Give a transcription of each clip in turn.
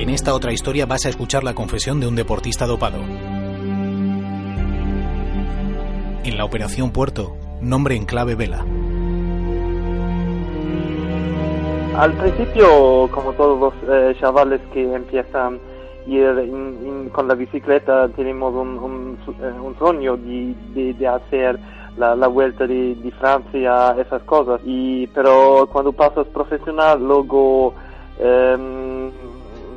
En esta otra historia vas a escuchar la confesión de un deportista dopado. En la Operación Puerto, nombre en clave Vela. Al principio, como todos los eh, chavales que empiezan ir con la bicicleta, tenemos un, eh, sueño de, hacer la, vuelta de, Francia, esas cosas. Y, pero cuando pasas profesional, luego em,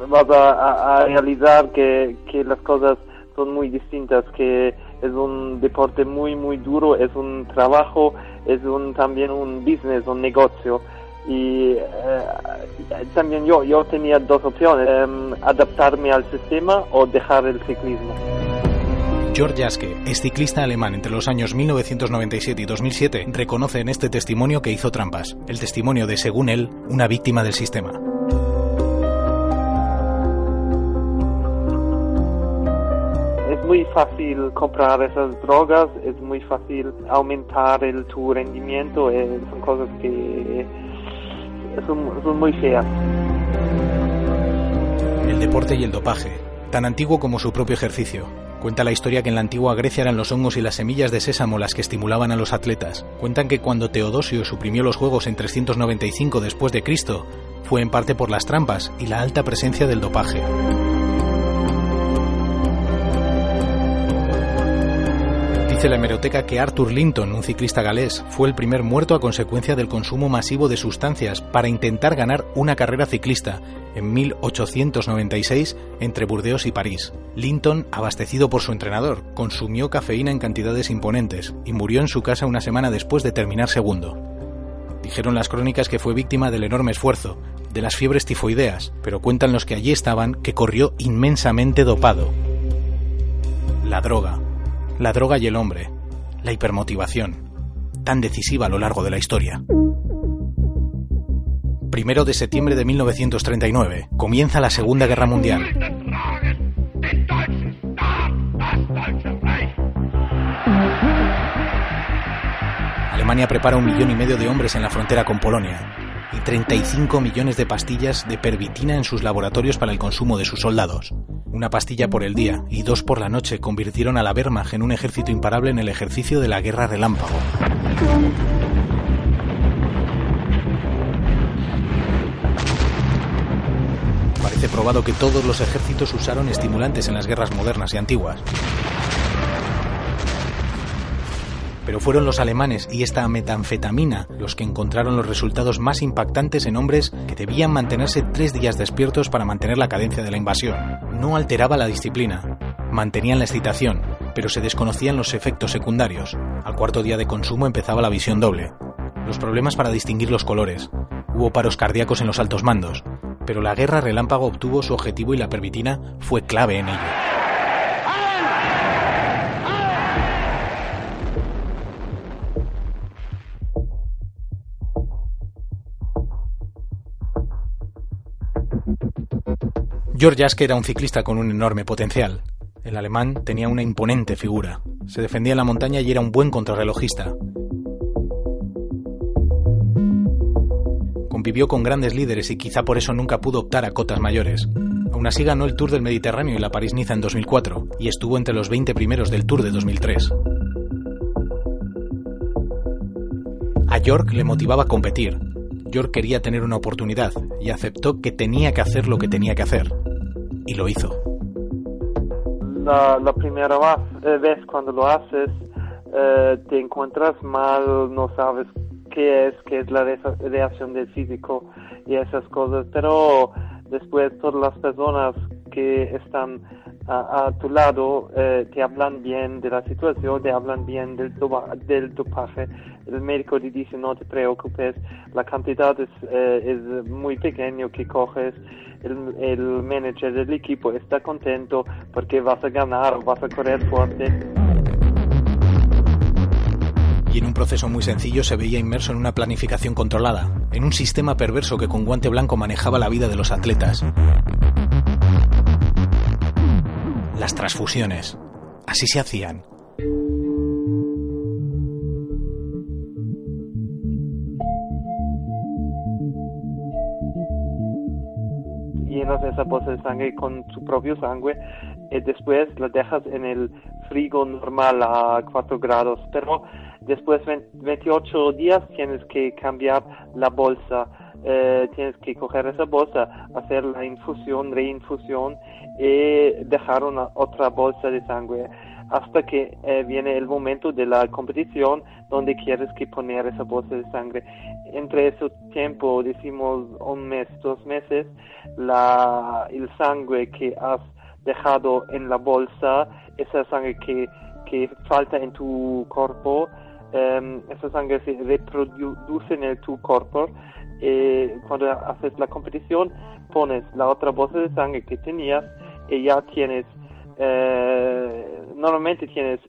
vas a, realizar que, que las cosas son muy distintas, que es un deporte muy, muy duro, es un trabajo, es un, también un business, un negocio y eh, también yo, yo tenía dos opciones, em, adaptarme al sistema o dejar el ciclismo. George Jaske, ex ciclista alemán entre los años 1997 y 2007, reconoce en este testimonio que hizo trampas, el testimonio de, según él, una víctima del sistema. Muy fácil comprar esas drogas, es muy fácil aumentar el, tu rendimiento, eh, son cosas que son, muy feas. El deporte y el dopaje, tan antiguo como su propio ejercicio. Cuenta la historia que en la antigua Grecia eran los hongos y las semillas de sésamo las que estimulaban a los atletas. Cuentan que cuando Teodosio suprimió los juegos en 395 después de Cristo, fue en parte por las trampas y la alta presencia del dopaje. Dice la hemeroteca que Arthur Linton, un ciclista galés, fue el primer muerto a consecuencia del consumo masivo de sustancias para intentar ganar una carrera ciclista en 1896 entre Burdeos y París. Linton, abastecido por su entrenador, consumió cafeína en cantidades imponentes y murió en su casa una semana después de terminar segundo. Dijeron las crónicas que fue víctima del enorme esfuerzo, de las fiebres tifoideas, pero cuentan los que allí estaban que corrió inmensamente dopado. La droga, la droga y el hombre, la hipermotivación, tan decisiva a lo largo de la historia. Primero de septiembre de 1939, comienza la Segunda Guerra Mundial. Alemania prepara un millón y medio de hombres en la frontera con Polonia y 35 millones de pastillas de pervitina en sus laboratorios para el consumo de sus soldados. Una pastilla por el día y dos por la noche convirtieron a la Wehrmacht en un ejército imparable en el ejercicio de la guerra relámpago. Parece probado que todos los ejércitos usaron estimulantes en las guerras modernas y antiguas. Pero fueron los alemanes y esta metanfetamina los que encontraron los resultados más impactantes en hombres que debían mantenerse tres días despiertos para mantener la cadencia de la invasión. No alteraba la disciplina, mantenían la excitación, pero se desconocían los efectos secundarios. Al cuarto día de consumo empezaba la visión doble, los problemas para distinguir los colores, hubo paros cardíacos en los altos mandos, pero la guerra relámpago obtuvo su objetivo y la pervitina fue clave en ello. George Jaske era un ciclista con un enorme potencial. El alemán tenía una imponente figura. Se defendía en la montaña y era un buen contrarrelojista. Convivió con grandes líderes y quizá por eso nunca pudo optar a cotas mayores. Aún así ganó el Tour del Mediterráneo y la París-Niza en 2004 y estuvo entre los 20 primeros del Tour de 2003. A York le motivaba competir. York quería tener una oportunidad y aceptó que tenía que hacer lo que tenía que hacer y lo hizo. La, primera eh, vez cuando lo haces, eh, te encuentras mal, no sabes qué es, qué es la reacción del físico y esas cosas, pero después todas las personas que están a, tu lado eh, te hablan bien de la situación, te hablan bien del, del dopaje. El médico te dice no te preocupes, la cantidad es, es muy pequeño que coges el, manager del equipo está contento porque vas a ganar, vas a correr fuerte. Y en un proceso muy sencillo se veía inmerso en una planificación controlada, en un sistema perverso que con guante blanco manejaba la vida de los atletas. Las transfusiones. Así se hacían. llenas esa bolsa de sangre con tu propio sangre y después la dejas en el frigo normal a 4 grados. Pero después de 28 días tienes que cambiar la bolsa. Eh, tienes que coger esa bolsa, hacer la infusión, reinfusión y dejar una otra bolsa de sangre hasta que eh, viene el momento de la competición donde quieres que poner esa bolsa de sangre. Entre ese tiempo, decimos un mes, dos meses, la, el sangre que has dejado en la bolsa, esa sangre que, que falta en tu cuerpo, em, esa sangre se reproduce en tu cuerpo. Y cuando haces la competición, pones la otra bolsa de sangre que tenías y ya tienes eh, normalmente tienes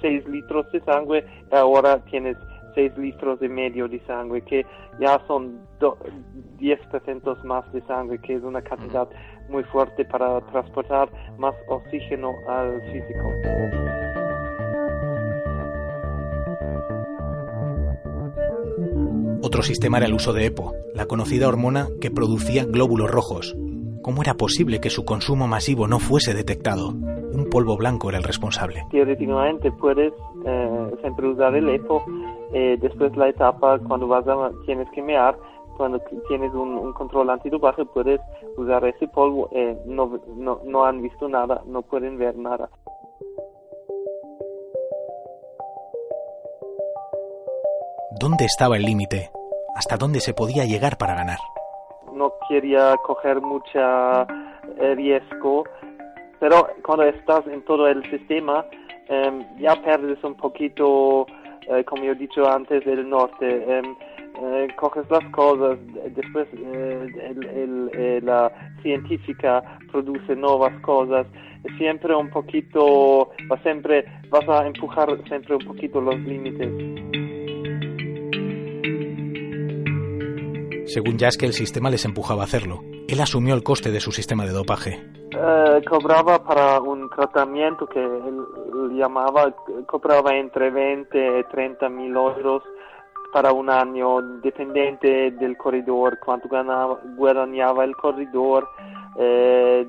6 litros de sangre y ahora tienes 6 litros y medio de sangre, que ya son 10% más de sangre, que es una cantidad muy fuerte para transportar más oxígeno al físico. Otro sistema era el uso de EPO, la conocida hormona que producía glóbulos rojos, ¿Cómo era posible que su consumo masivo no fuese detectado? Un polvo blanco era el responsable. Teóricamente puedes eh, siempre usar el EPO, eh, después la etapa cuando vas a, tienes que mear, cuando tienes un, control antidopaje puedes usar ese polvo, eh, no, no, no han visto nada, no pueden ver nada. ¿Dónde estaba el límite? ¿Hasta dónde se podía llegar para ganar? no quería coger mucha eh, riesgo, pero cuando estás en todo el sistema em, ya pierdes un poquito, eh, como yo he dicho antes, el norte. Em, eh, coges las cosas, después la científica produce nuevas cosas, siempre un poquito, va siempre, vas a empujar siempre un poquito los límites. Según que el sistema les empujaba a hacerlo. Él asumió el coste de su sistema de dopaje. Eh, cobraba para un tratamiento que él llamaba, cobraba entre 20 y 30 mil euros para un año, dependiente del corredor, cuánto ganaba, guadagnaba el corredor, eh,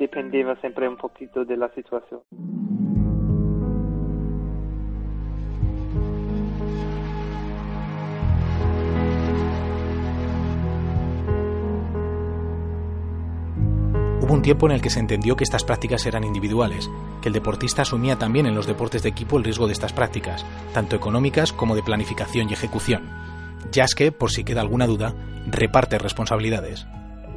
dependía siempre un poquito de la situación. Hubo un tiempo en el que se entendió que estas prácticas eran individuales, que el deportista asumía también en los deportes de equipo el riesgo de estas prácticas, tanto económicas como de planificación y ejecución. que, por si queda alguna duda, reparte responsabilidades.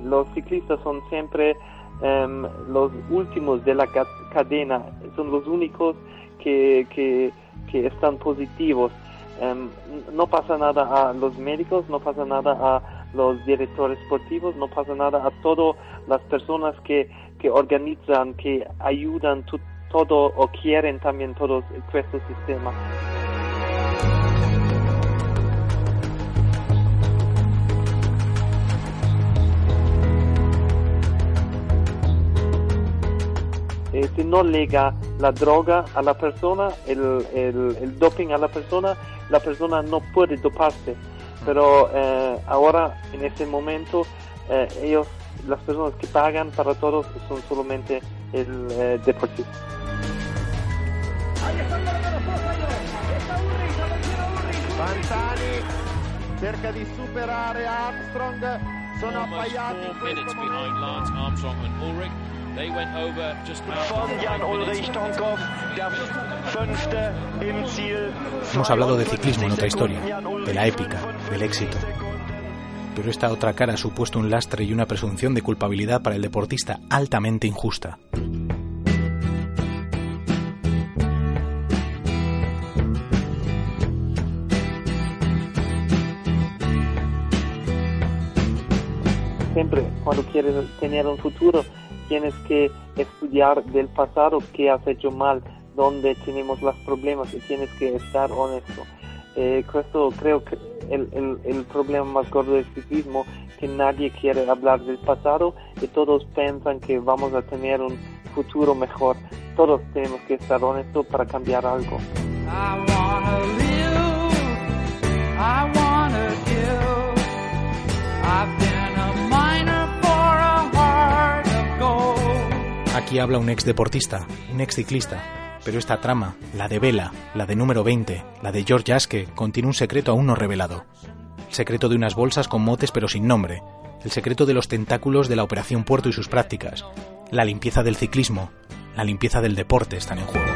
Los ciclistas son siempre em, los últimos de la cadena, son los únicos que están positivos. Em, no pasa nada a los médicos, no pasa nada a los directores esportivos, no pasa nada a todas las personas que, que organizan, que ayudan todo o quieren también todo este sistema. Eh, si no lega la droga a la persona, el, el doping a la persona, la persona no puede doparse pero eh, ahora en este momento eh, ellos, las personas que pagan para todos son solamente el eh, deportista. Pantani cerca di superare Armstrong, sono appaiati in questo momento. Armstrong and Ulrich. Hemos hablado de ciclismo en otra historia, de la épica, del éxito. Pero esta otra cara ha supuesto un lastre y una presunción de culpabilidad para el deportista altamente injusta. Siempre cuando quieres tener un futuro tienes que estudiar del pasado qué has hecho mal, dónde tenemos los problemas y tienes que estar honesto. Eh, esto creo que el, el, el, problema más gordo del ciclismo que nadie quiere hablar del pasado y todos piensan que vamos a tener un futuro mejor. Todos tenemos que estar honestos para cambiar algo. Aquí habla un ex deportista, un ex ciclista, pero esta trama, la de Vela, la de número 20, la de George Aske, contiene un secreto aún no revelado. El secreto de unas bolsas con motes pero sin nombre, el secreto de los tentáculos de la Operación Puerto y sus prácticas, la limpieza del ciclismo, la limpieza del deporte están en juego.